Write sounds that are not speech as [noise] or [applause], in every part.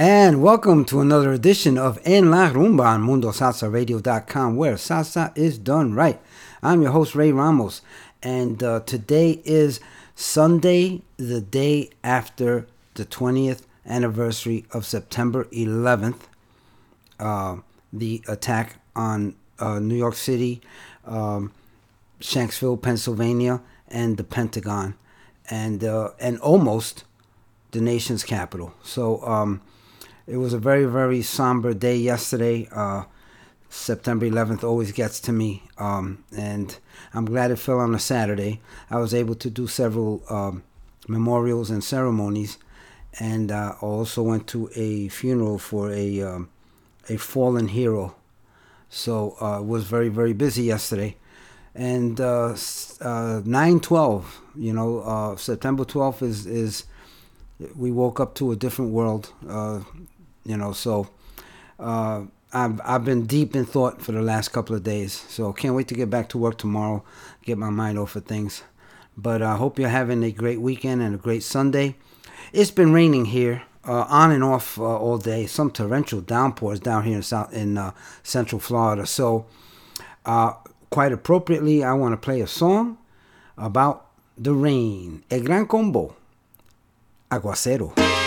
And welcome to another edition of En La Rumba on MundoSalsaRadio.com, where salsa is done right. I'm your host, Ray Ramos, and uh, today is Sunday, the day after the 20th anniversary of September 11th, uh, the attack on uh, New York City, um, Shanksville, Pennsylvania, and the Pentagon, and uh, and almost the nation's capital. So um, it was a very very somber day yesterday. Uh, September 11th always gets to me, um, and I'm glad it fell on a Saturday. I was able to do several um, memorials and ceremonies, and uh, I also went to a funeral for a um, a fallen hero. So uh, was very very busy yesterday, and uh, uh, 9/12. You know, uh, September 12th is is we woke up to a different world. You know, so uh, I've I've been deep in thought for the last couple of days. So can't wait to get back to work tomorrow, get my mind off of things. But I hope you're having a great weekend and a great Sunday. It's been raining here. Uh, on and off uh, all day. Some torrential downpours down here in South in uh, Central Florida. So, uh, quite appropriately, I want to play a song about the rain. El Gran Combo, Aguacero.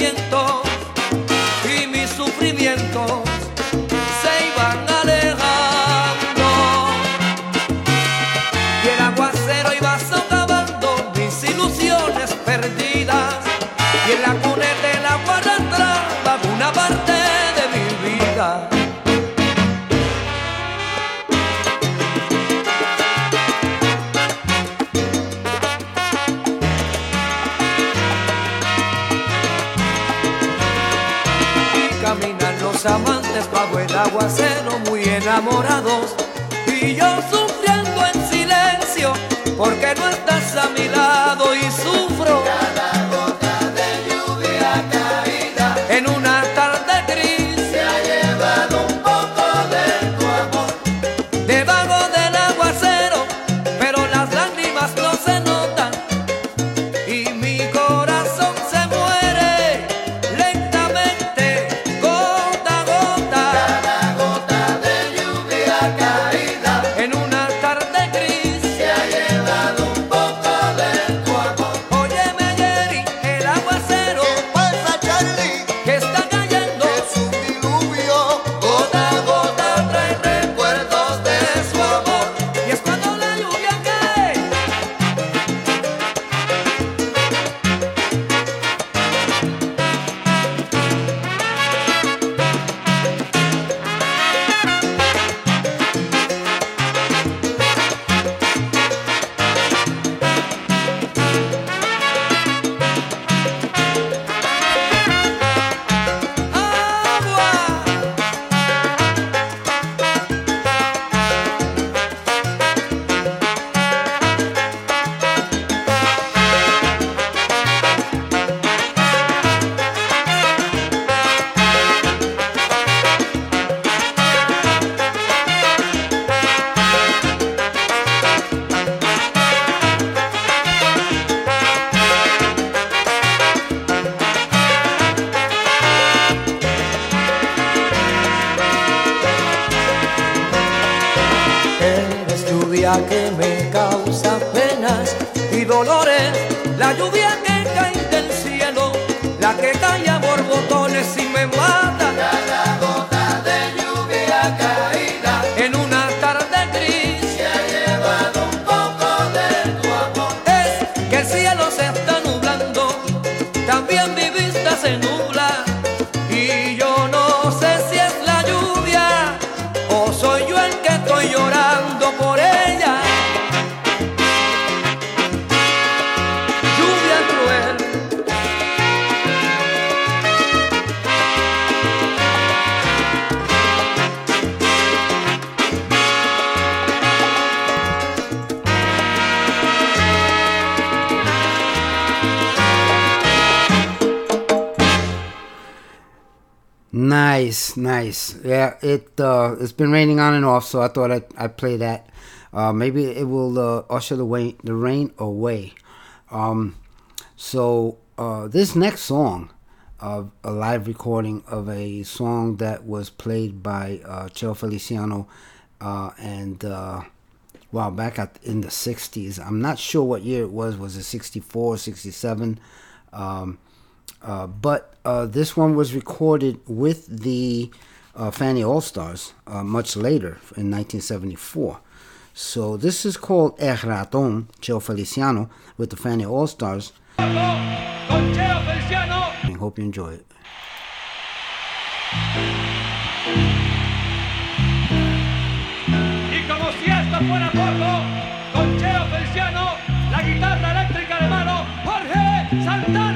sentimiento aguacero muy enamorados. Y yo sufriendo en silencio porque no estás a mi lado Yeah, it uh, it's been raining on and off, so I thought I'd, I'd play that. Uh, maybe it will uh, usher the way the rain away. Um, so uh, this next song, uh, a live recording of a song that was played by uh, Cheo Feliciano, uh, and wow, back at, in the '60s. I'm not sure what year it was. Was it '64, '67? Um, but this one was recorded with the uh, Fania All Stars uh, much later in 1974. So this is called El Ratón, Cheo Feliciano, with the Fania All Stars. I hope you enjoy it. Con Cheo Feliciano, la guitarra eléctrica de mano, Jorge Santana.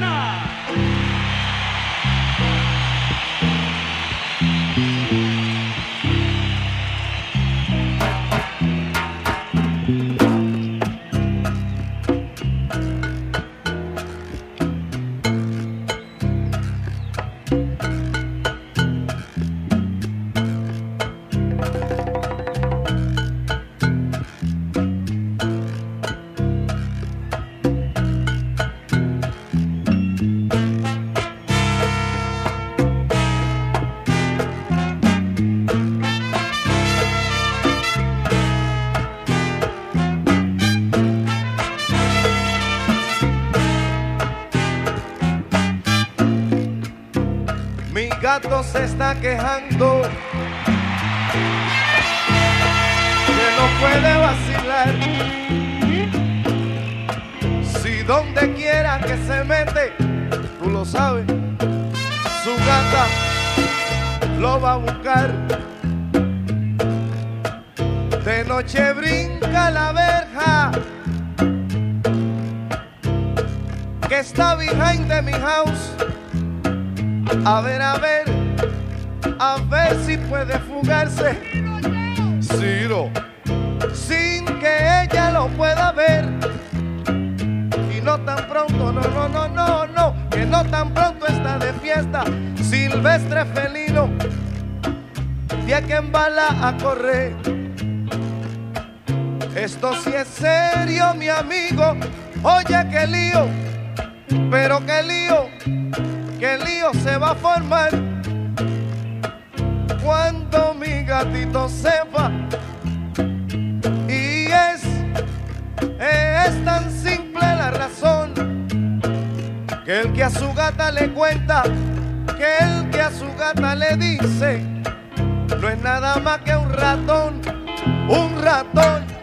Gato se está quejando que no puede vacilar. Si donde quiera que se mete, tú lo sabes, su gata lo va a buscar. De noche brinca la verja que está behind de mi house. A ver, a ver, a ver si puede fugarse. Ciro, sin que ella lo pueda ver. Y no tan pronto, no, no, no, no, no, que no tan pronto está de fiesta. Silvestre felino, de que embala a correr. Esto sí es serio, mi amigo. Oye, qué lío, pero qué lío que el lío se va a formar cuando mi gatito sepa. Y es, es tan simple la razón que el que a su gata le cuenta, que el que a su gata le dice, no es nada más que un ratón, un ratón.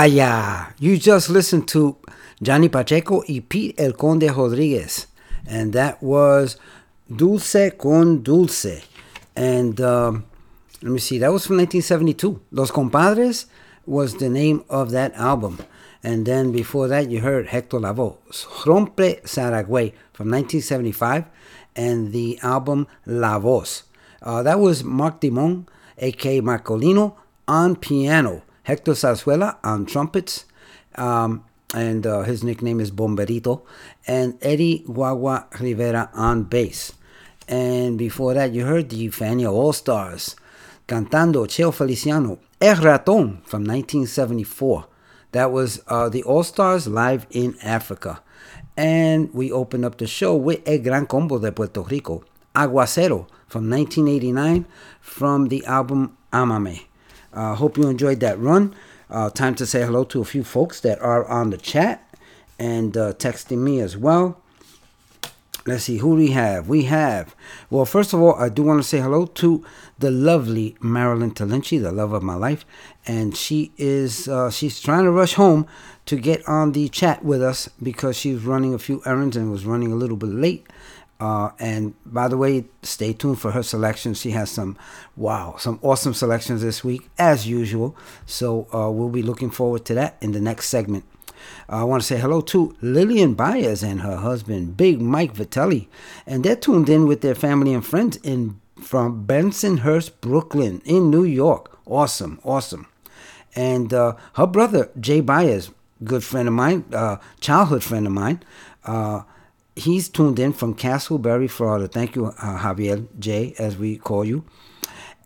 Vaya, you just listened to Johnny Pacheco y Pete El Conde Rodriguez, and that was Dulce con Dulce. And um, let me see, that was from 1972. Los Compadres was the name of that album. And then before that, you heard Hector Lavoe, Rompe Saragüey from 1975, and the album La Voz. Uh, that was Mark Dimond, aka Markolino, on piano, Hector Zarzuela on trumpets, um, and uh, his nickname is Bomberito, and Eddie Guagua Rivera on bass. And before that, you heard the Fania All Stars cantando Cheo Feliciano, El Raton from 1974. That was uh, the All Stars live in Africa. And we opened up the show with El Gran Combo de Puerto Rico, Aguacero from 1989 from the album Amame. Uh, hope you enjoyed that run. Uh, time to say hello to a few folks that are on the chat and uh, texting me as well. Let's see who we have. We have, well, first of all, I do want to say hello to the lovely Marilyn Talinci, the love of my life, and she is uh, she's trying to rush home to get on the chat with us because she's running a few errands and was running a little bit late. Uh, and by the way, stay tuned for her selection. She has some, wow, some awesome selections this week, as usual. So uh, we'll be looking forward to that in the next segment. Uh, I want to say hello to Lillian Baez and her husband, Big Mike Vitelli. And they're tuned in with their family and friends in from Bensonhurst, Brooklyn, in New York. Awesome, awesome. And uh, her brother, Jay Baez, good friend of mine, uh, childhood friend of mine, uh, he's tuned in from Casselberry, Florida. Thank you, uh, Javier J, as we call you.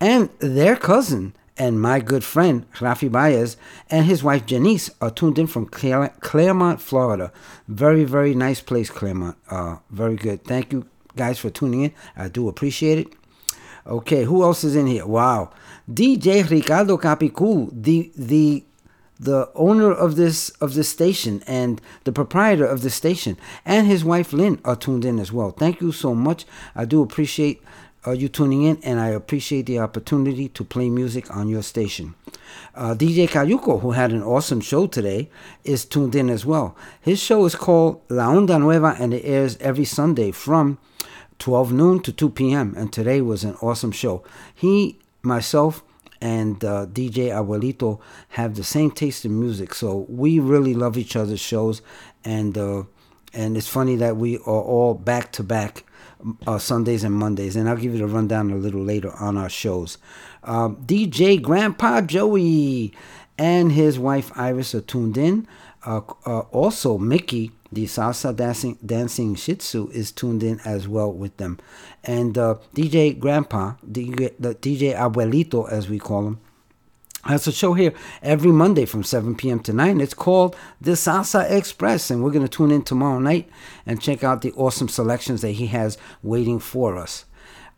And their cousin and my good friend Rafi Baez and his wife Janice are tuned in from Clare- Clermont, Florida. Very, very nice place, Clermont. Uh, very good. Thank you guys for tuning in. I do appreciate it. Okay, who else is in here? Wow, DJ Ricardo Capicu, the the the owner of this of this station and the proprietor of the station and his wife Lynn are tuned in as well. Thank you so much. I do appreciate uh, you tuning in, and I appreciate the opportunity to play music on your station. Uh, DJ Cayuco, who had an awesome show today, is tuned in as well. His show is called La Onda Nueva, and it airs every Sunday from 12 noon to 2 p.m. And today was an awesome show. He, myself, and uh, DJ Abuelito have the same taste in music, so we really love each other's shows, and uh, and it's funny that we are all back to back uh, Sundays and Mondays, and I'll give you the rundown a little later on our shows. Um, DJ Grandpa Joey and his wife Iris are tuned in. Uh, uh, also, Mickey, the salsa dancing, dancing Shih Tzu, is tuned in as well with them. And uh, DJ Grandpa, DJ, the DJ Abuelito, as we call him, has a show here every Monday from 7 p.m. to 9. It's called The Salsa Express, and we're going to tune in tomorrow night and check out the awesome selections that he has waiting for us.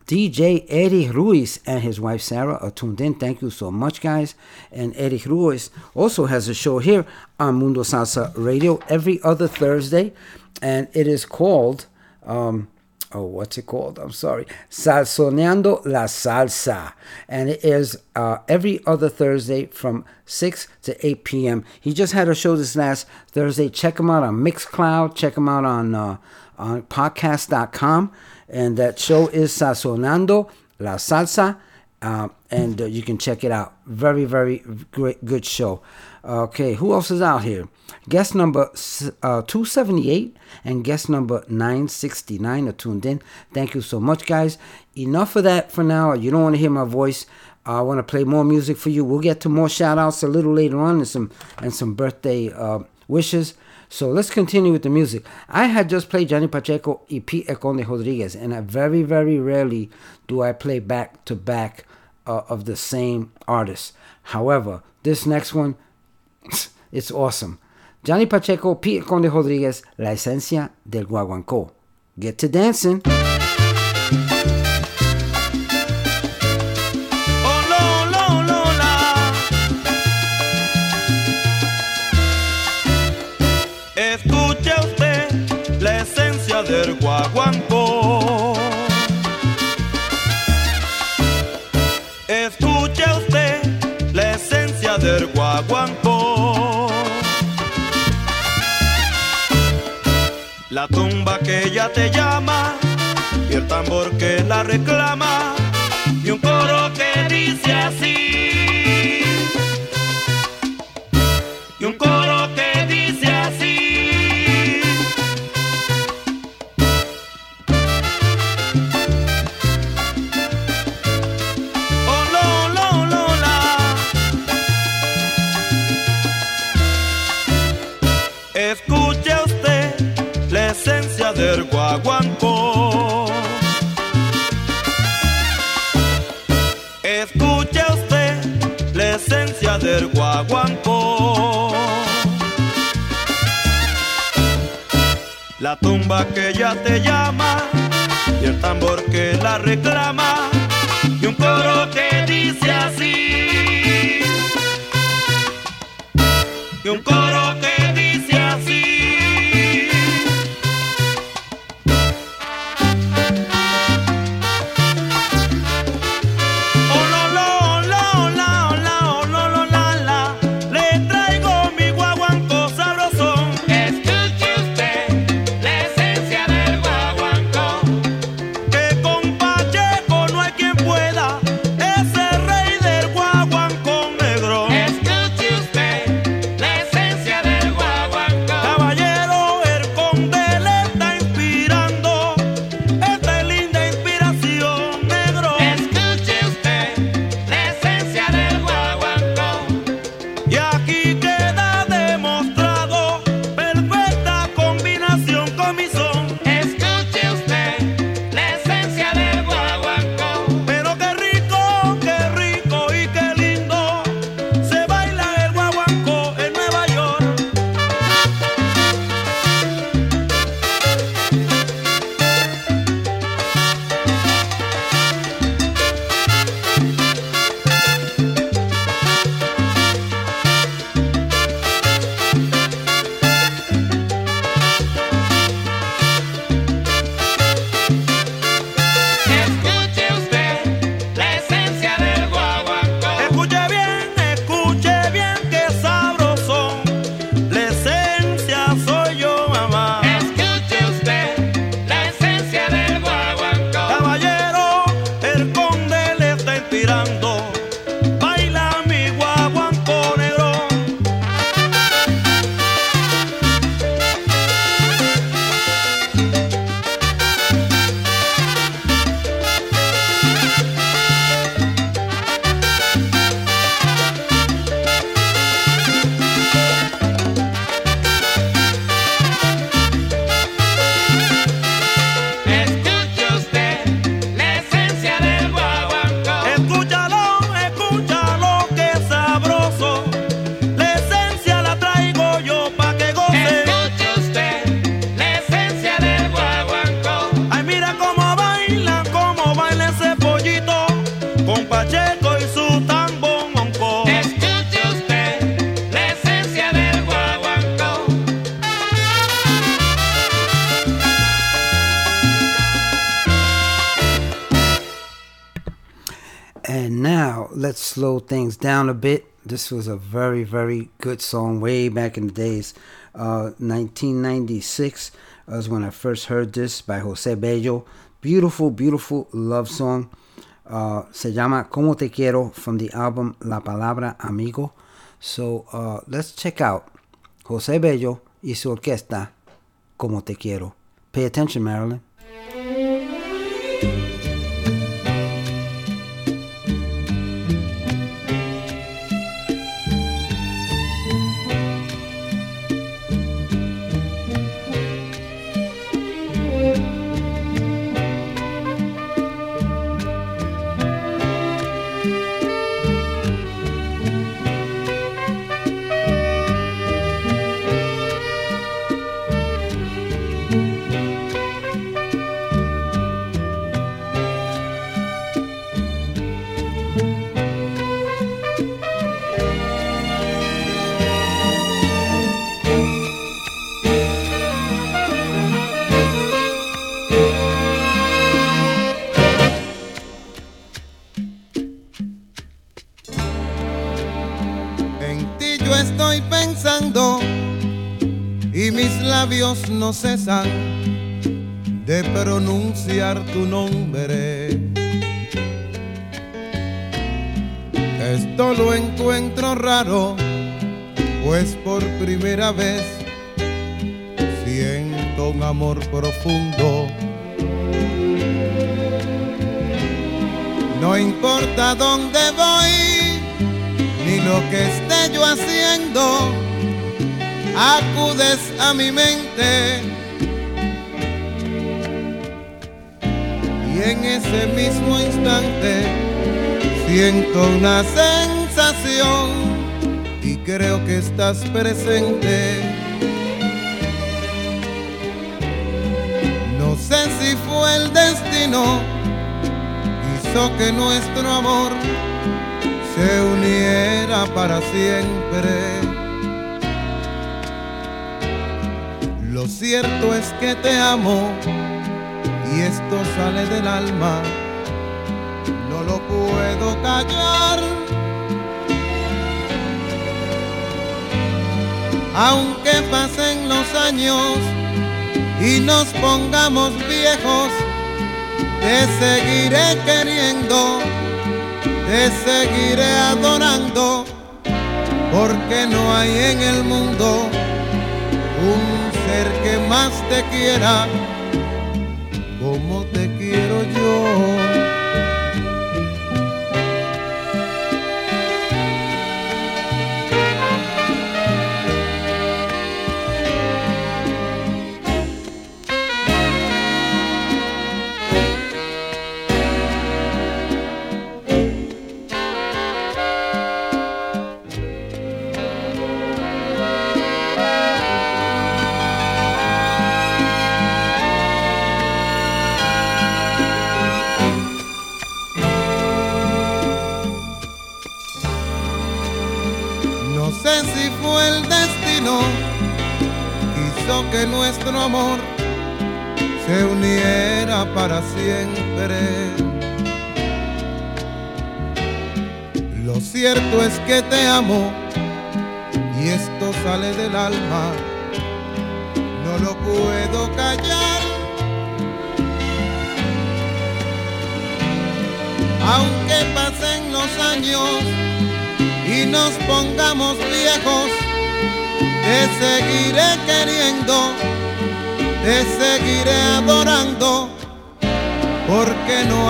DJ Eddie Ruiz and his wife Sarah are tuned in. Thank you so much, guys. And Eddie Ruiz also has a show here on Mundo Salsa Radio every other Thursday, and it is called. Um, oh, what's it called? I'm sorry. Salsoneando la Salsa. And it is uh, every other Thursday from 6 to 8 p.m. He just had a show this last Thursday. Check him out on Mixcloud. Check him out on, uh, on podcast.com. And that show is Sazonando la Salsa. Uh, and uh, you can check it out. Very, very great, good show. Okay, who else is out here? Guest number uh, 278 and guest number 969 are tuned in. Thank you so much, guys. Enough of that for now. You don't want to hear my voice. I want to play more music for you. We'll get to more shout outs a little later on and some and some birthday uh, wishes. So let's continue with the music. I had just played Johnny Pacheco y Pete El Conde Rodriguez, and I very, very rarely do I play back to back uh, of the same artist. However, this next one, [laughs] it's awesome. Johnny Pacheco, Pete Conde Rodriguez, La Esencia del Guaguancó. Get to dancing. La tumba que ya te llama y el tambor que la reclama. Tumba que ya te llama y el tambor que la reclama y un coro que down a bit. This was a very, very good song way back in the days. Uh, 1996 was uh, when I first heard this by Jose Bello. Beautiful, beautiful love song. Uh, se llama Como Te Quiero from the album La Palabra Amigo. So uh, let's check out Jose Bello y su orquesta Como Te Quiero. Pay attention, Marilyn. No cesan de pronunciar tu nombre. Esto lo encuentro raro, pues por primera vez siento un amor profundo. No importa dónde voy, ni lo que esté yo haciendo, acudes a mi mente. Y en ese mismo instante siento una sensación y creo que estás presente. No sé si fue el destino, hizo que nuestro amor se uniera para siempre. Cierto es que te amo y esto sale del alma, no lo puedo callar. Aunque pasen los años y nos pongamos viejos, te seguiré queriendo, te seguiré adorando, porque no hay en el mundo un ser que más te quiera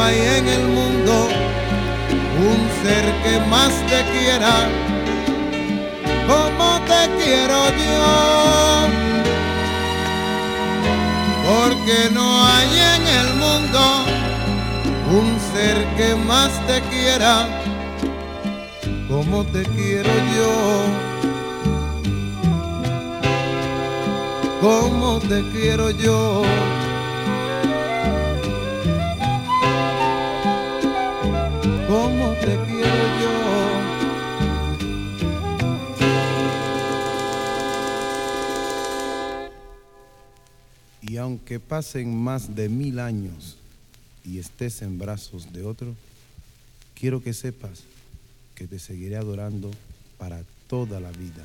hay en el mundo un ser que más te quiera como te quiero yo. Porque no hay en el mundo un ser que más te quiera como te quiero yo, como te quiero yo. Te quiero. Y aunque pasen más de mil años y estés en brazos de otro, quiero que sepas que te seguiré adorando para toda la vida.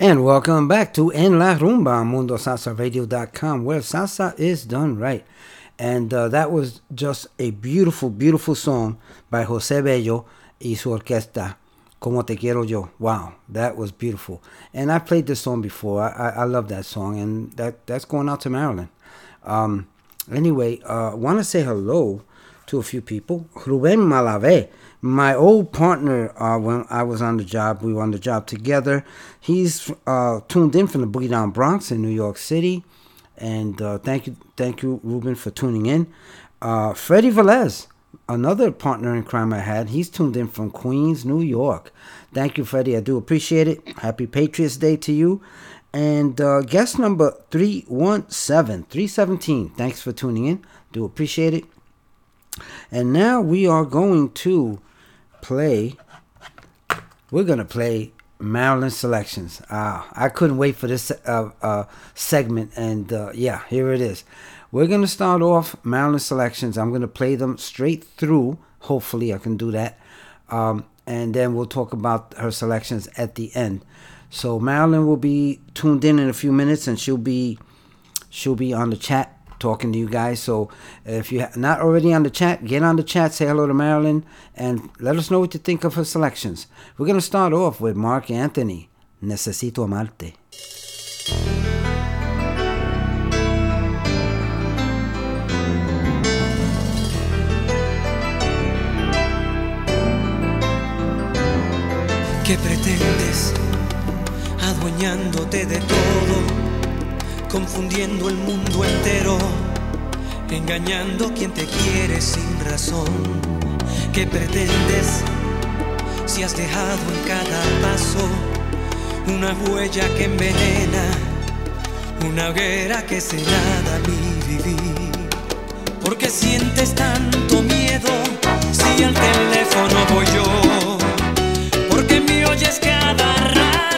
And welcome back to En La Rumba MundoSalsaRadio.com, where salsa is done right. And uh, that was just a beautiful, beautiful song by Jose Bello y su orquesta, Como Te Quiero Yo. Wow, that was beautiful. And I played this song before. I, I, I love that song, and that, that's going out to Marilyn. Um, anyway, I uh, want to say hello to a few people. Ruben Malave, my old partner uh, when I was on the job, we were on the job together. He's uh, tuned in from the Boogie Down Bronx in New York City. And uh, thank you, thank you, Ruben, for tuning in. Uh, Freddie Velez, another partner in crime I had. He's tuned in from Queens, New York. Thank you, Freddie. I do appreciate it. Happy Patriots Day to you. And uh, guest number 317, 317. Thanks for tuning in. Do appreciate it. And now we are going to play. We're going to play Marilyn selections. Uh, I couldn't wait for this uh, uh, segment. And uh, yeah, here it is. We're going to start off Marilyn selections. I'm going to play them straight through. Hopefully, I can do that. Um, and then we'll talk about her selections at the end. So Marilyn will be tuned in in a few minutes, and she'll be she'll be on the chat talking to you guys. So if you're not already on the chat, get on the chat, say hello to Marilyn, and let us know what you think of her selections. We're gonna start off with Marc Anthony. Necesito amarte. ¿Qué pretendes adueñándote de todo, confundiendo el mundo entero, engañando a quien te quiere sin razón? ¿Qué pretendes si has dejado en cada paso una huella que envenena, una hoguera que se nada mi vivir? Porque sientes tanto miedo si al teléfono voy yo porque me oyes cada rato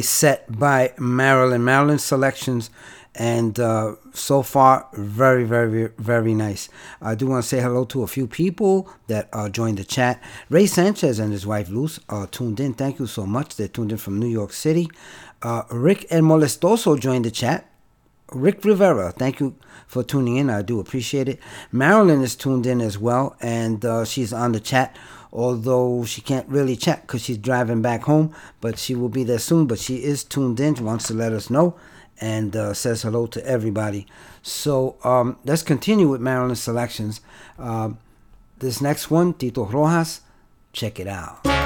set by Marilyn. Marilyn selections and uh, so far very very very nice. I do want to say hello to a few people that uh, joined the chat. Ray sanchez and his wife luz uh, tuned in. Thank you so much. They're tuned in from new york city. Uh, rick and molestoso joined the chat. Rick rivera thank you for tuning in. I do appreciate it. Marilyn is tuned in as well and uh, she's on the chat although she can't really chat because she's driving back home, but she will be there soon. But she is tuned in, wants to let us know, and uh, says hello to everybody. So um, let's continue with Marilyn selections. Uh, this next one, Tito Rojas, check it out.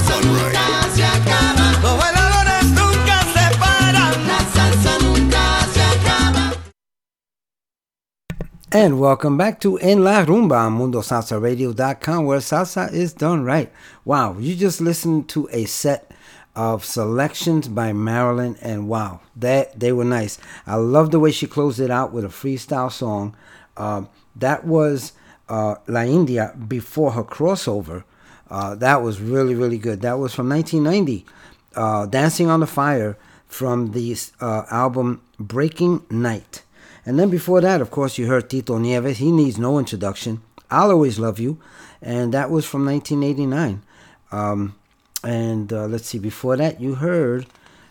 And welcome back to En La Rumba on MundoSalsaRadio.com, where salsa is done right. Wow, you just listened to a set of selections by Marilyn, and wow, that they were nice. I love the way she closed it out with a freestyle song. Um, that was uh, La India before her crossover. Uh, that was really, really good. That was from 1990, uh, Dancing on the Fire from the uh, album Breaking Night. And then before that, of course, you heard Tito Nieves. He needs no introduction. I'll Always Love You. And that was from 1989. Um, and uh, let's see, before that, you heard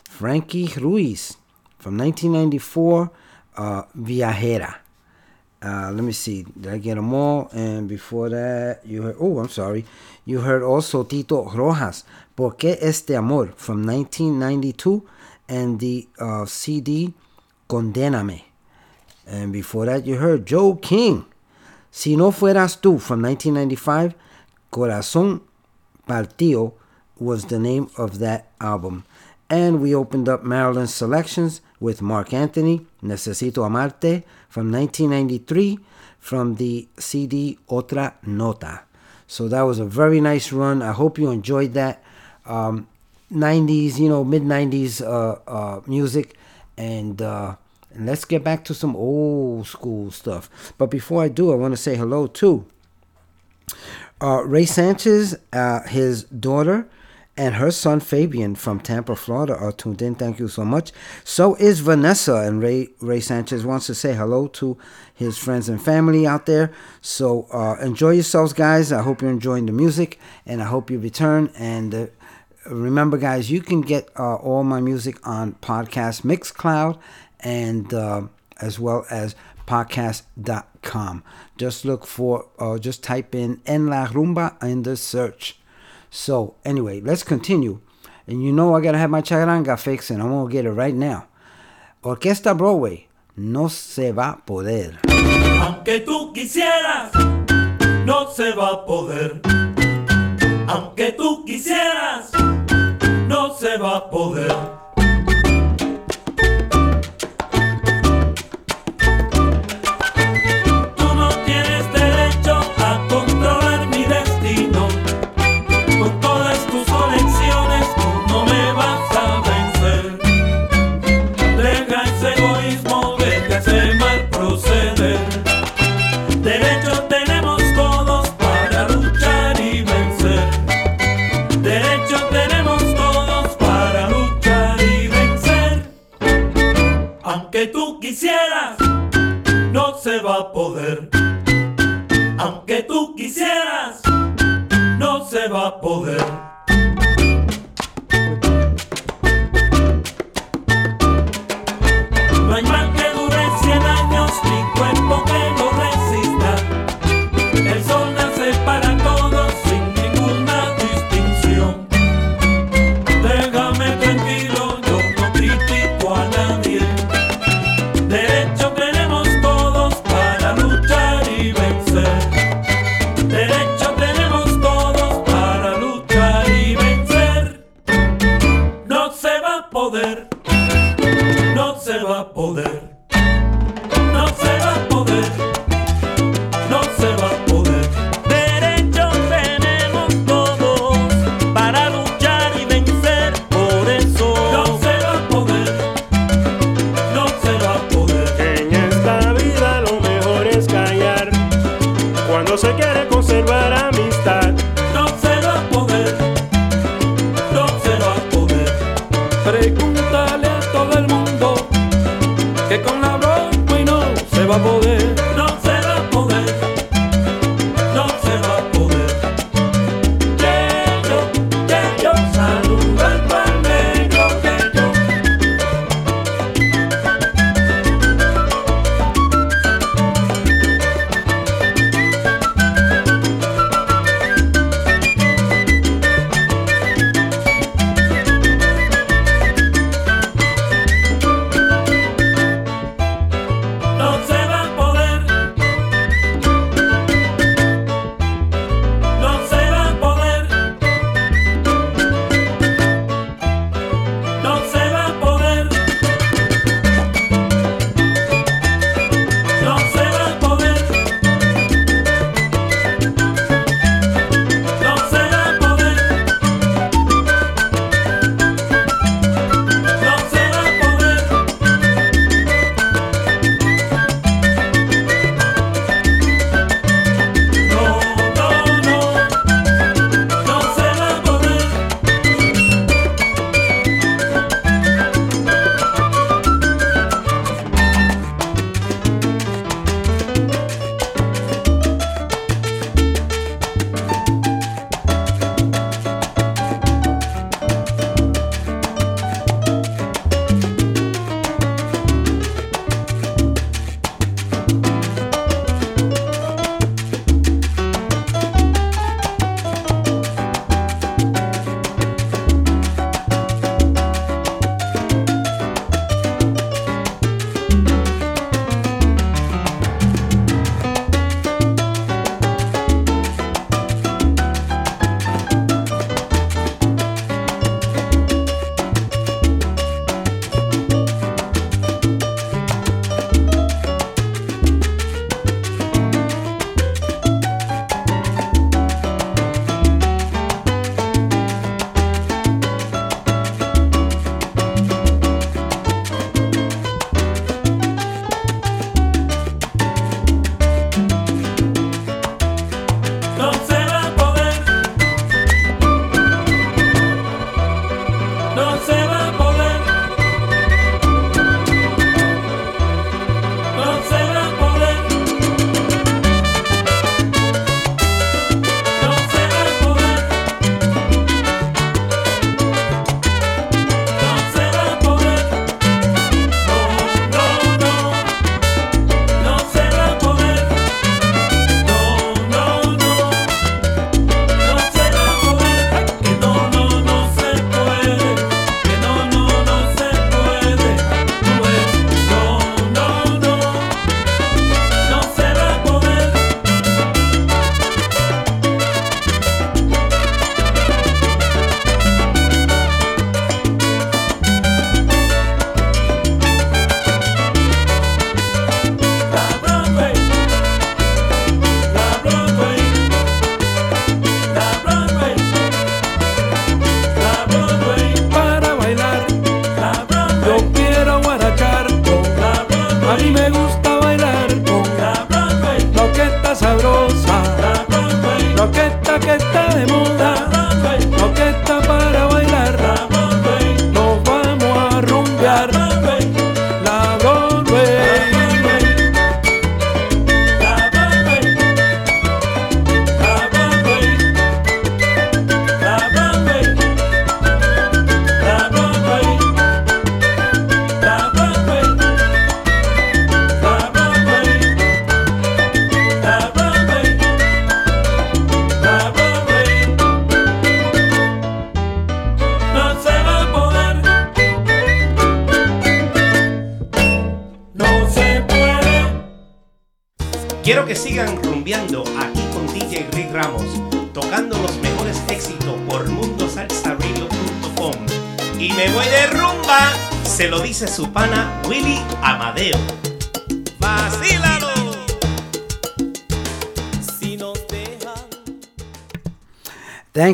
Frankie Ruiz from 1994, uh, Viajera. Uh, let me see, did I get them all? And before that, you heard, oh, I'm sorry, you heard also Tito Rojas, Por qué este amor from 1992, and the uh, CD Condéname. And before that, you heard Joe King, Si no fueras tú from 1995, Corazón Partido was the name of that album. And we opened up Marilyn's selections with Marc Anthony, Necesito Amarte from 1993 from the CD Otra Nota. So that was a very nice run. I hope you enjoyed that. Um, 90s, you know, mid 90s uh, uh, music. And, uh, and let's get back to some old school stuff. But before I do, I want to say hello to uh, Ray Sanchez, uh, his daughter, and her son Fabian from Tampa, Florida are tuned in. Thank you so much. So is Vanessa, and Ray Ray Sanchez wants to say hello to his friends and family out there. So uh, enjoy yourselves, guys. I hope you're enjoying the music, and I hope you return. And uh, remember, guys, you can get uh, all my music on podcast Mixcloud, and uh, as well as podcast.com. Just look for, uh, just type in En La Rumba in the search. So, anyway, let's continue. And you know I gotta have my charanga fixed, and I'm gonna get it right now. Orquesta Broadway, no se va a poder. Aunque tú quisieras, no se va a poder. Aunque tú quisieras, no se va a poder. Poder. Aunque tú quisieras, no se va a poder.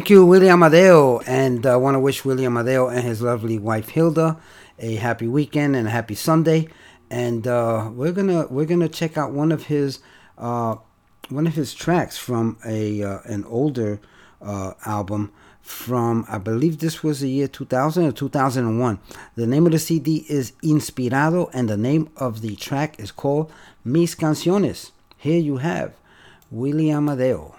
Thank you, Willie Amadeo, and I want to wish Willie Amadeo and his lovely wife Hilda a happy weekend and a happy Sunday. And uh, we're gonna we're gonna check out one of his uh, one of his tracks from a uh, an older uh, album from I believe this was the year 2000 or 2001. The name of the CD is Inspirado, and the name of the track is called Mis Canciones. Here you have Willie Amadeo.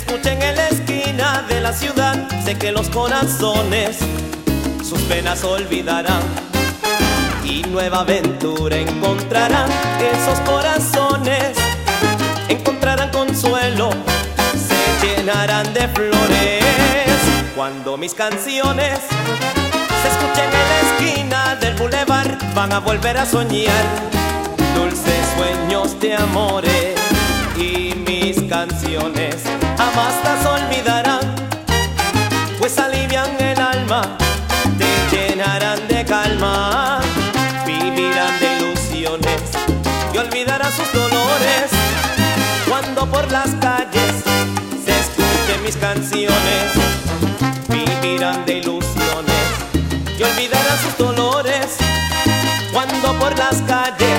Escuchen en la esquina de la ciudad, sé que los corazones sus penas olvidarán y nueva aventura encontrarán. Esos corazones encontrarán consuelo, se llenarán de flores. Cuando mis canciones se escuchen en la esquina del bulevar, van a volver a soñar dulces sueños de amores y mis canciones jamás las olvidarán, pues alivian el alma, te llenarán de calma, vivirán de ilusiones y olvidarán sus dolores. Cuando por las calles se escuchen mis canciones, vivirán de ilusiones y olvidarán sus dolores. Cuando por las calles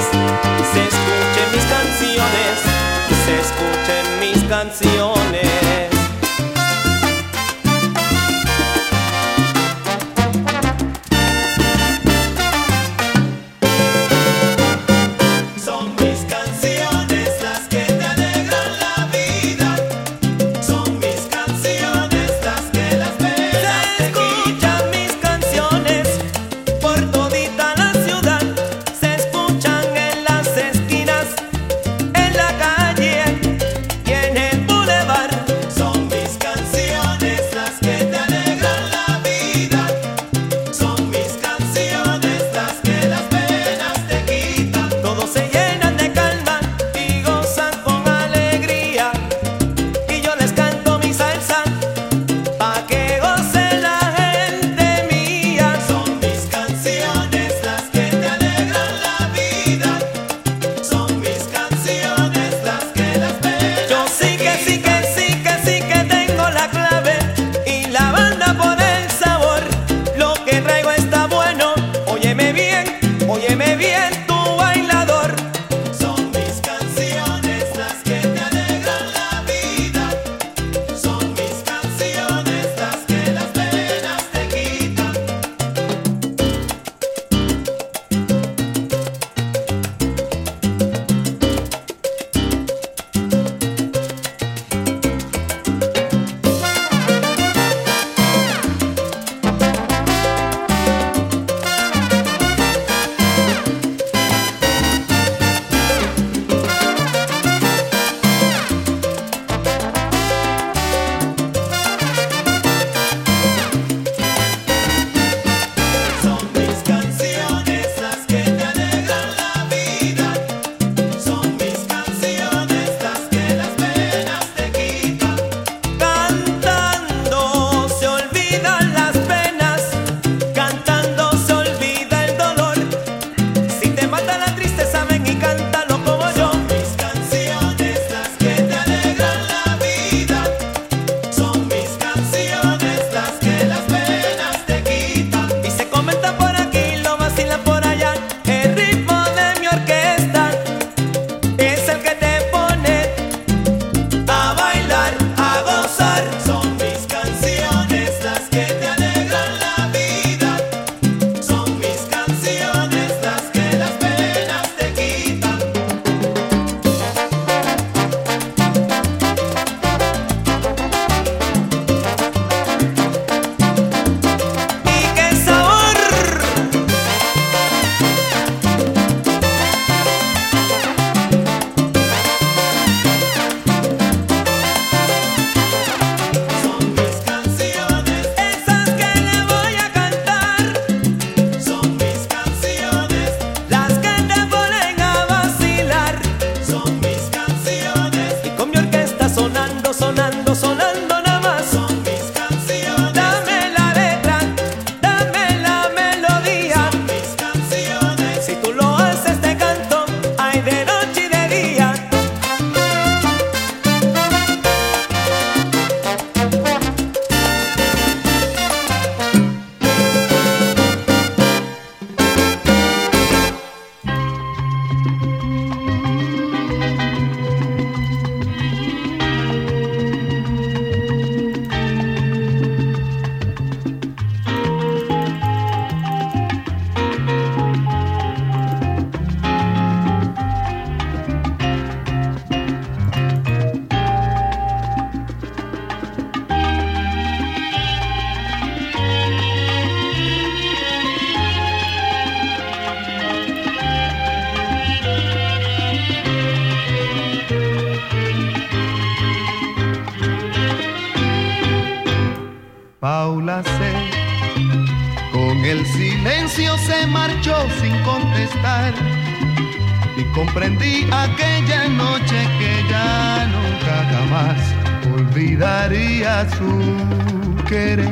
su querer.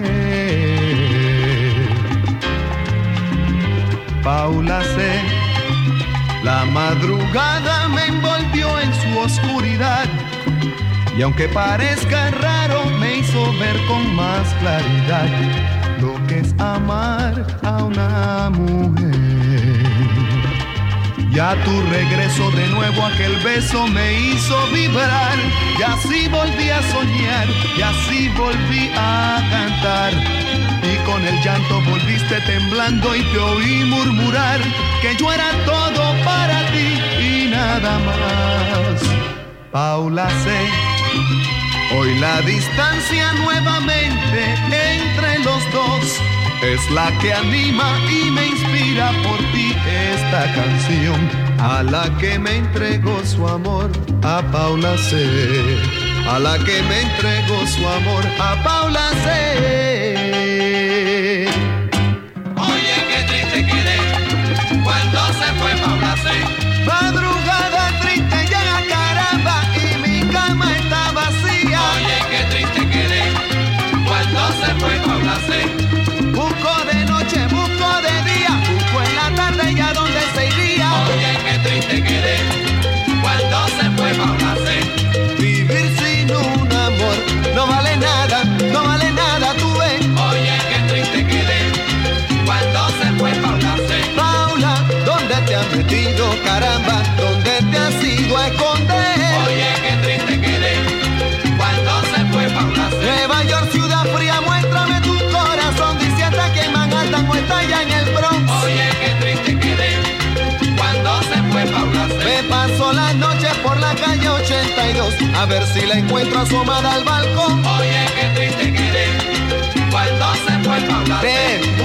Paula C. La madrugada me envolvió en su oscuridad y aunque parezca raro me hizo ver con más claridad lo que es amar a una mujer. Ya tu regreso de nuevo aquel beso me hizo vibrar y así volví a soñar y así volví a cantar. Y con el llanto volviste temblando y te oí murmurar que yo era todo para ti y nada más. Paula C. Hoy la distancia nuevamente es la que anima y me inspira por ti esta canción a la que me entregó su amor a Paula C. A la que me entregó su amor a Paula C. no vale nada, tú ves. Oye, qué triste quedé cuando se fue Paula C. Paula, ¿dónde te has metido, caramba? ¿Dónde te has ido a esconder? Oye, qué triste quedé cuando se fue Paula C. Nueva York, ciudad fría, muéstrame tu corazón diciendo que en Manhattan o está allá en el Bronx. Oye, qué triste quedé cuando se fue Paula C. Me paso las noches por la calle 82 a ver si la encuentro asomada al balcón. Oye, se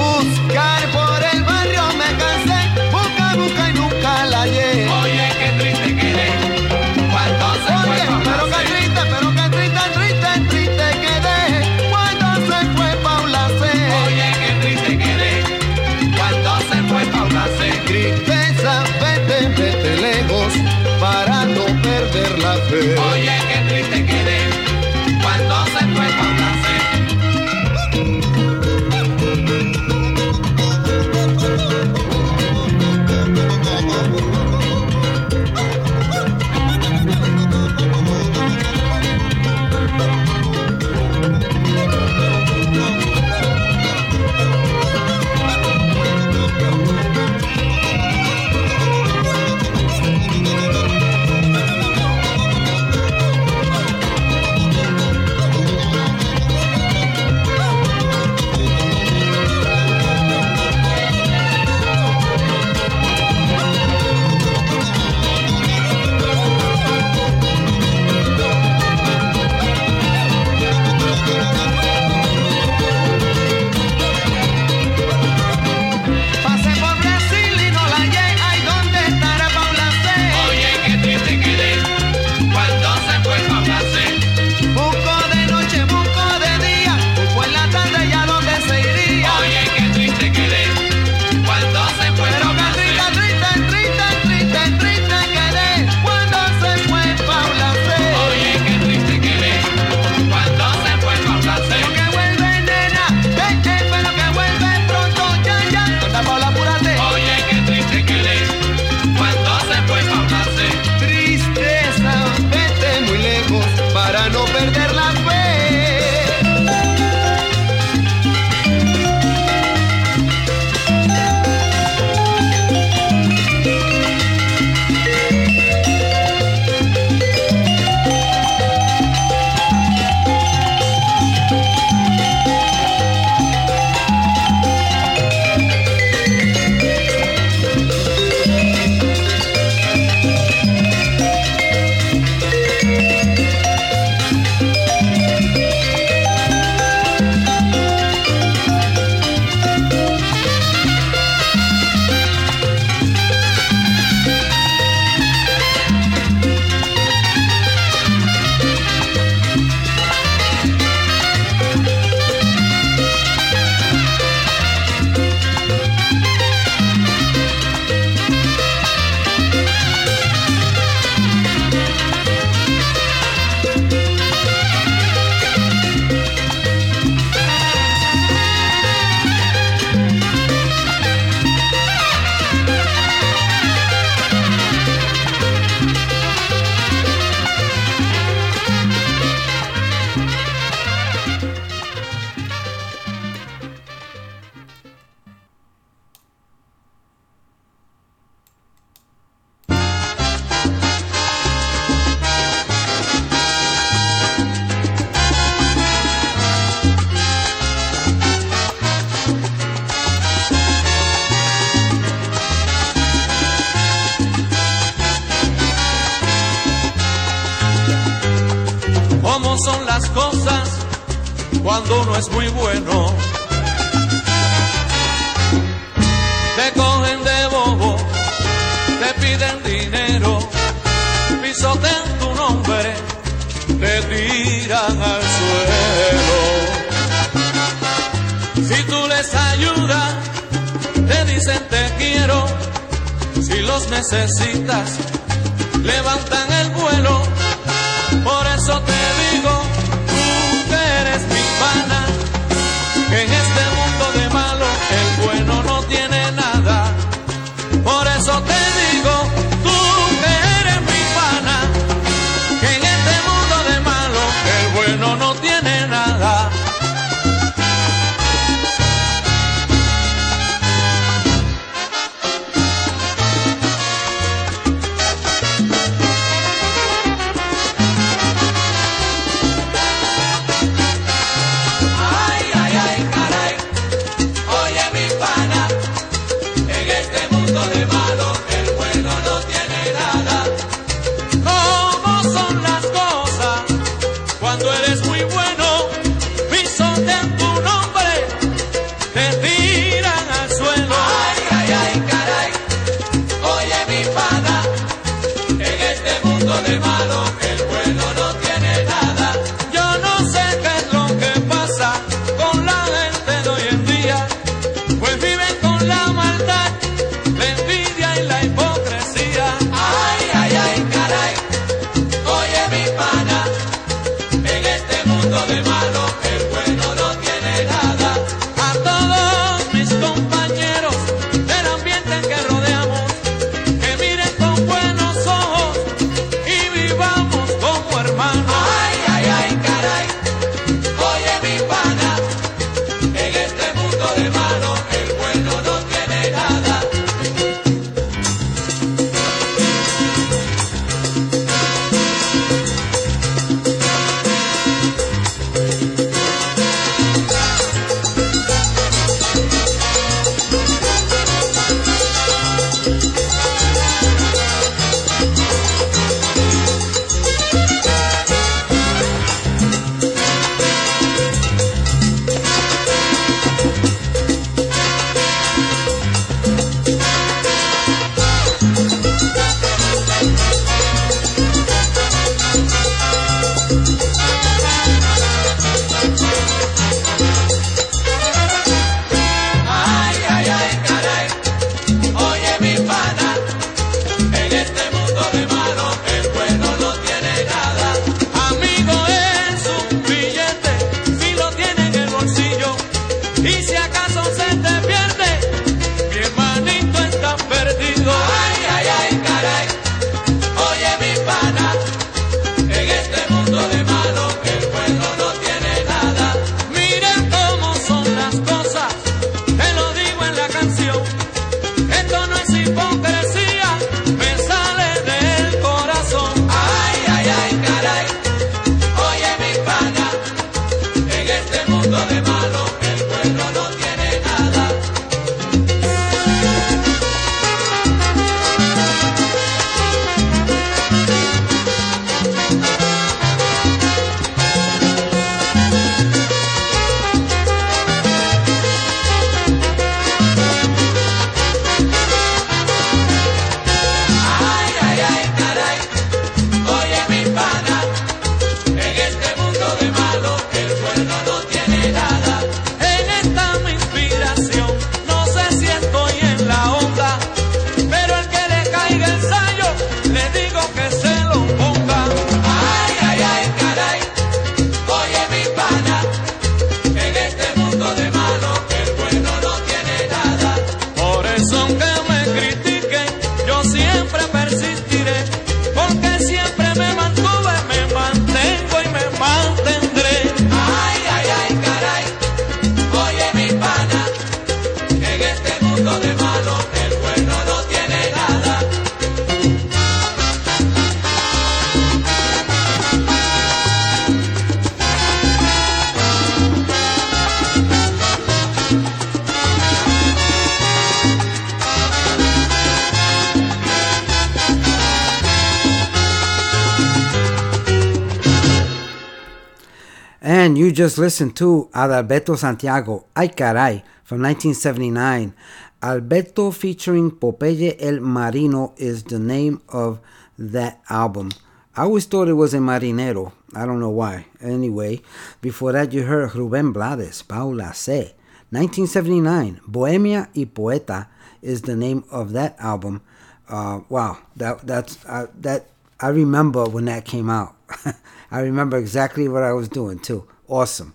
listened to Adalberto Santiago, Ay Caray, from 1979. Alberto featuring Popeye El Marino is the name of that album. I always thought it was a marinero. I don't know why. Anyway, before that you heard Rubén Blades, Paula C. 1979, Bohemio y Poeta is the name of that album. Uh, wow, that that's uh, that I remember when that came out. [laughs] I remember exactly what I was doing too. Awesome.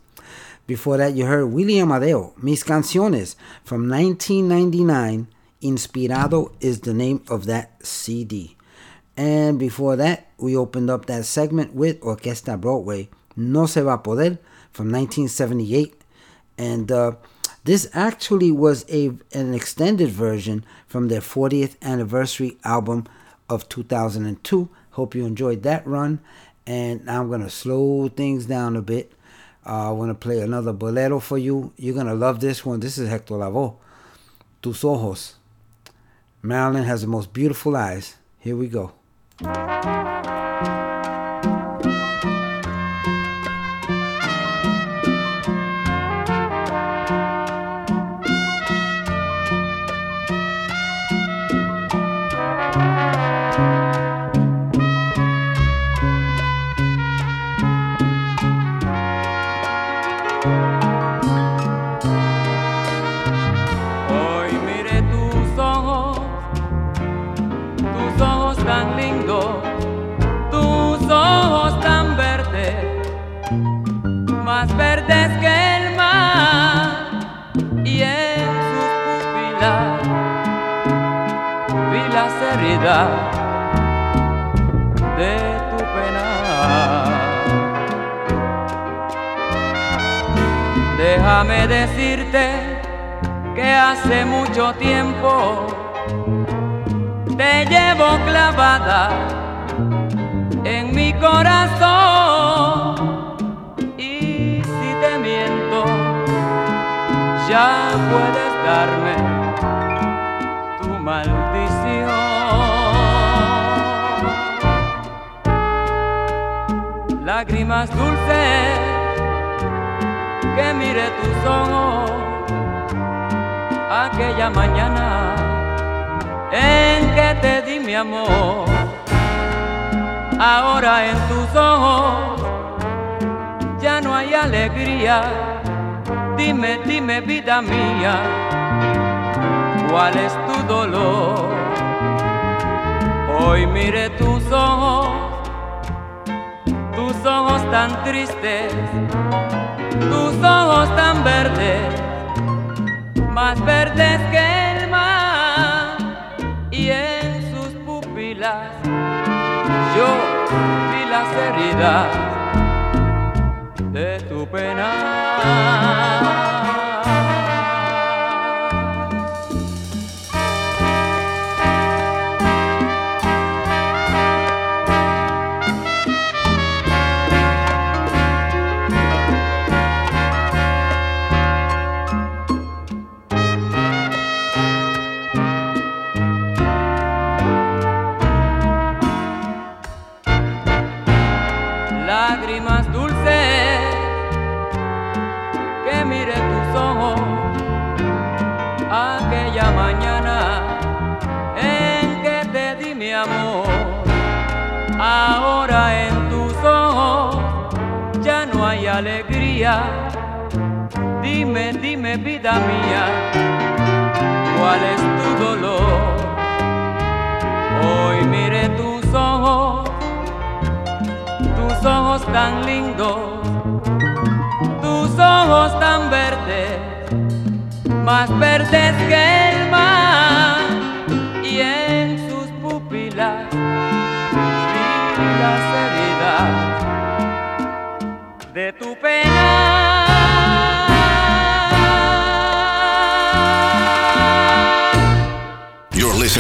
Before that, you heard William Amadeo, Mis Canciones from 1999. Inspirado is the name of that CD. And before that, we opened up that segment with Orquesta Broadway, No Se Va a Poder from 1978. And uh, this actually was a an extended version from their 40th anniversary album of 2002. Hope you enjoyed that run. And I'm going to slow things down a bit. I want to play another bolero for you. You're going to love this one. This is Hector Lavoe. Tus ojos. Marilyn has the most beautiful eyes. Here we go. Déjame decirte que hace mucho tiempo te llevo clavada en mi corazón. Y si te miento ya puedes darme tu maldición. Lágrimas dulces tus ojos aquella mañana en que te di mi amor. Ahora en tus ojos ya no hay alegría. Dime, dime vida mía, ¿cuál es tu dolor? Hoy mire tus ojos, tus ojos tan tristes, tus ojos tan verdes más verdes que el mar y en sus pupilas yo vi las heridas de tu pena. Dime, dime vida mía, ¿cuál es tu dolor? Hoy mire tus ojos tus ojos tan lindos, tus ojos tan verdes, más verdes que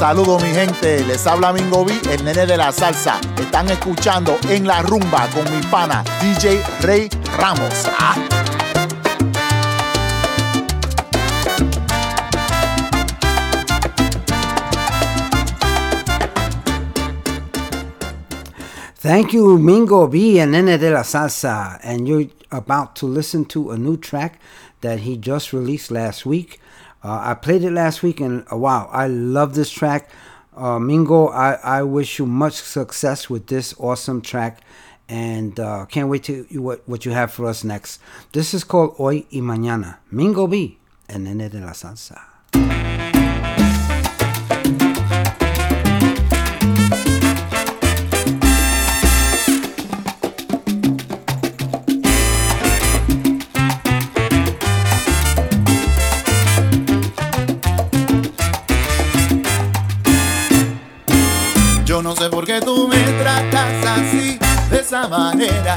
Saludos mi gente, les habla Mingo B, el nene de la salsa. Están escuchando en la rumba con mi pana DJ Rey Ramos. Ah. Thank you, Mingo B and Nene de la Salsa. And you're about to listen to a new track that he just released last week. Uh, I played it last week, and uh, wow, I love this track. Uh, Mingo, I, I wish you much success with this awesome track, and uh, can't wait to what, what you have for us next. This is called Hoy y Mañana. Mingo B and Nene de la Salsa. Yo no sé por qué tú me tratas así, de esa manera.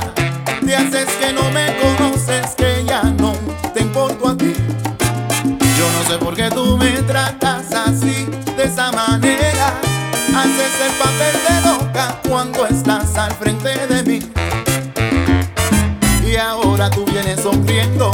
Te haces que no me conoces, que ya no te importo a ti. Yo no sé por qué tú me tratas así, de esa manera. Haces el papel de loca cuando estás al frente de mí. Y ahora tú vienes sonriendo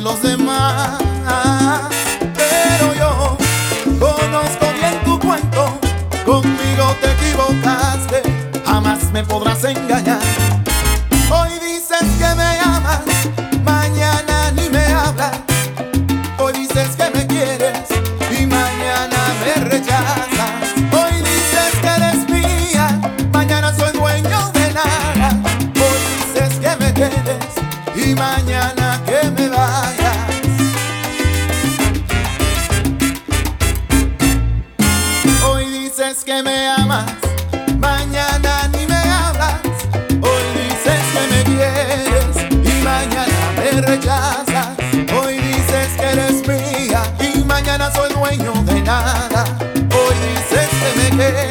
los demás. Pero yo conozco bien tu cuento. Conmigo te equivocaste. Jamás me podrás engañar. Me amas. Mañana ni me hablas. Hoy dices que me quieres. Y mañana me rechazas. Hoy dices que eres mía. Y mañana soy dueño de nada. Hoy dices que me quedes.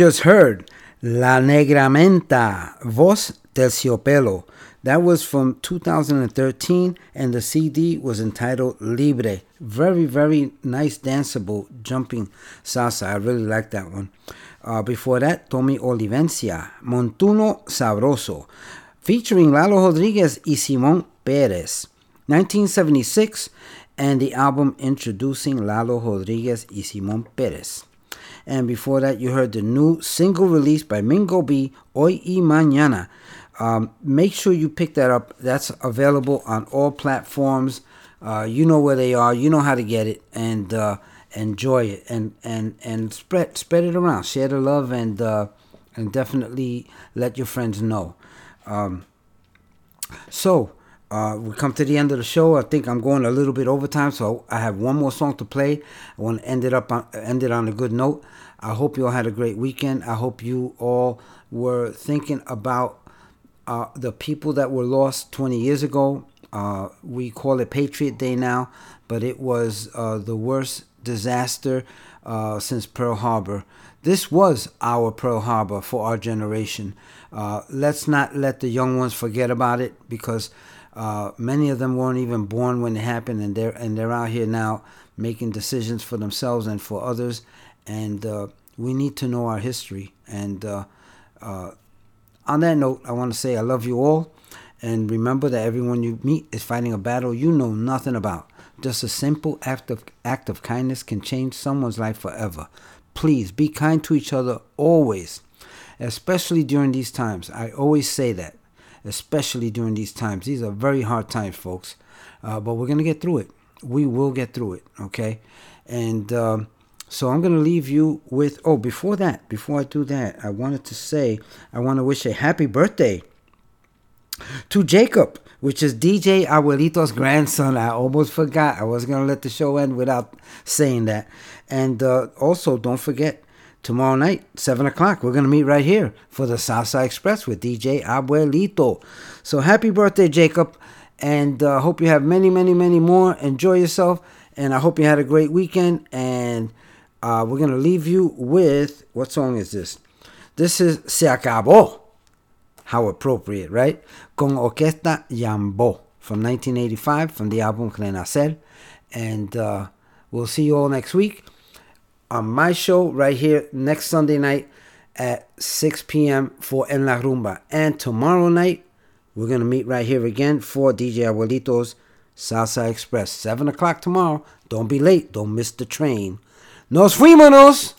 Just heard La Negramenta, Voz Terciopelo. That was from 2013, and the CD was entitled Libre. Very, very nice, danceable, jumping salsa. I really like that one. Uh, before that, Tommy Olivencia, Montuno Sabroso, featuring Lalo Rodriguez y Simon Perez. 1976, and the album introducing Lalo Rodriguez y Simon Perez. And before that, you heard the new single release by Mingo B, Hoy y Mañana. Um, make sure you pick that up. That's available on all platforms. Uh, you know where they are. You know how to get it, and uh, enjoy it, and and and spread spread it around. Share the love, and uh, and definitely let your friends know. Um, so uh, we come to the end of the show. I think I'm going a little bit overtime, so I have one more song to play. I want to end it up on end it on a good note. I hope you all had a great weekend. I hope you all were thinking about uh, the people that were lost 20 years ago. Uh, we call it Patriot Day now, but it was uh, the worst disaster uh, since Pearl Harbor. This was our Pearl Harbor for our generation. Uh, let's not let the young ones forget about it because uh, many of them weren't even born when it happened, and they're and they're out here now making decisions for themselves and for others. And uh, we need to know our history. And uh, uh, on that note, I want to say I love you all, and remember that everyone you meet is fighting a battle you know nothing about. Just a simple act of act of kindness can change someone's life forever. Please be kind to each other always, especially during these times. I always say that especially during these times. These are very hard times, folks. Uh, but we're going to get through it. We will get through it, okay? And um, so I'm going to leave you with. Oh, before that, before I do that, I wanted to say I want to wish a happy birthday to Jacob, which is DJ Abuelito's grandson. I almost forgot. I was going to let the show end without saying that. And uh, also, don't forget, tomorrow night, 7 o'clock, we're going to meet right here for the Salsa Express with DJ Abuelito. So happy birthday, Jacob. And uh, hope you have many, many, many more. Enjoy yourself. And I hope you had a great weekend. And uh, we're going to leave you with what song is this? This is Se Acabó. How appropriate, right? Con Orquesta Yambo from 1985 from the album Renacer. And uh, we'll see you all next week on my show right here next Sunday night at 6 p.m. for En La Rumba. And tomorrow night, we're going to meet right here again for DJ Abuelito's Salsa Express. 7 o'clock tomorrow. Don't be late. Don't miss the train. Nos fuimos!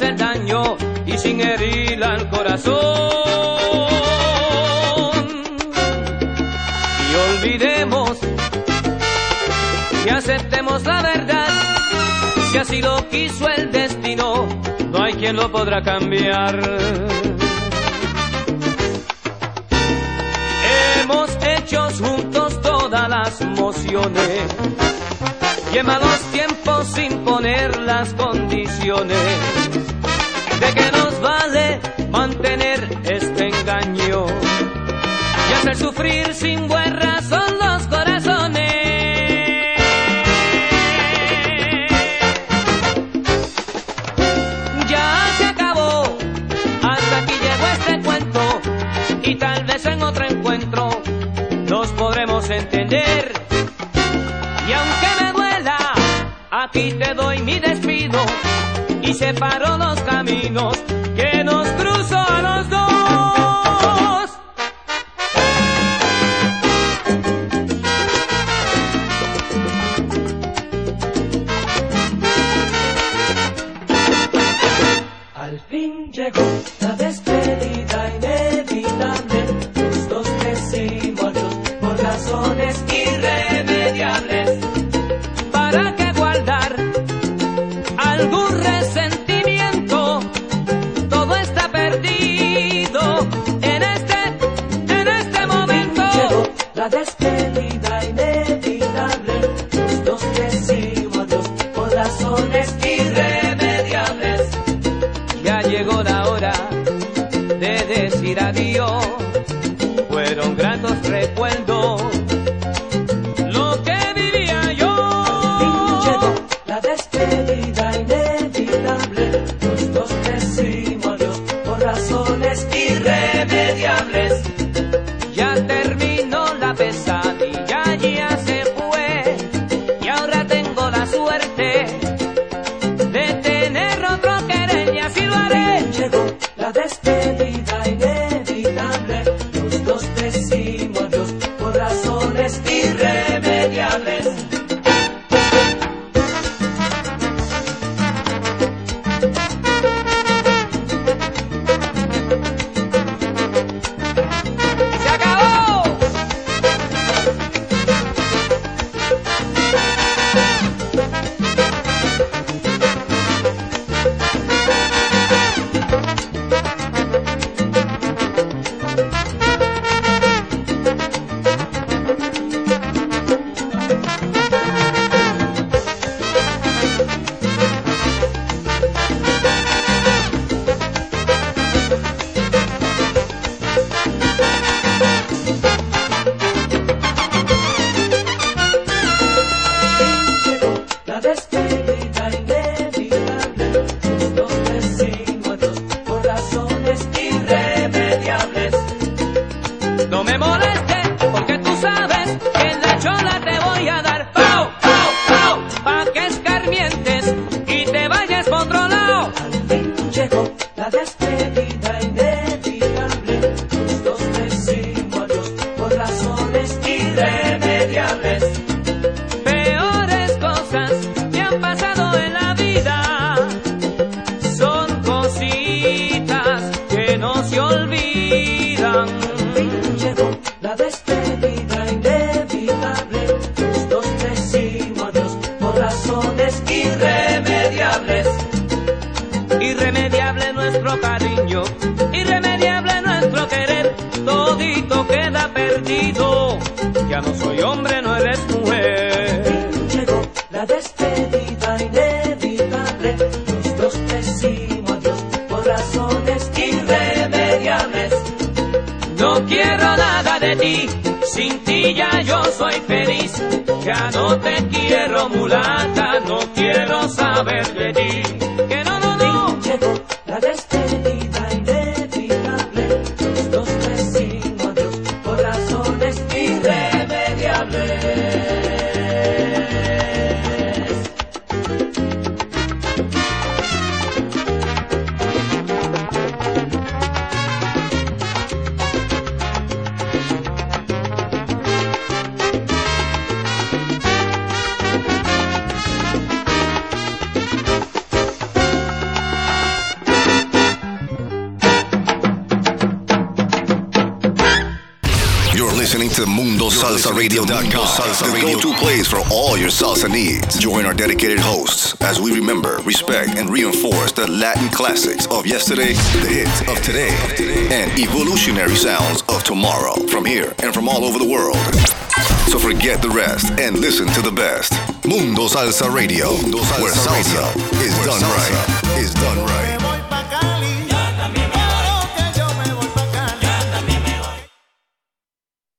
Hacer daño y sin herir al corazón. Y olvidemos y aceptemos la verdad. Si así lo quiso el destino, no hay quien lo podrá cambiar. Hemos hecho juntos todas las mociones y en malos tiempos sin poner las condiciones de que nos vale mantener este engaño y hacer sufrir sin buen razón los corazones. Ya se acabó, hasta aquí llegó este cuento y tal vez en otro encuentro nos podremos entender. Y aunque me duela, aquí te doy mi despido y separo los caminos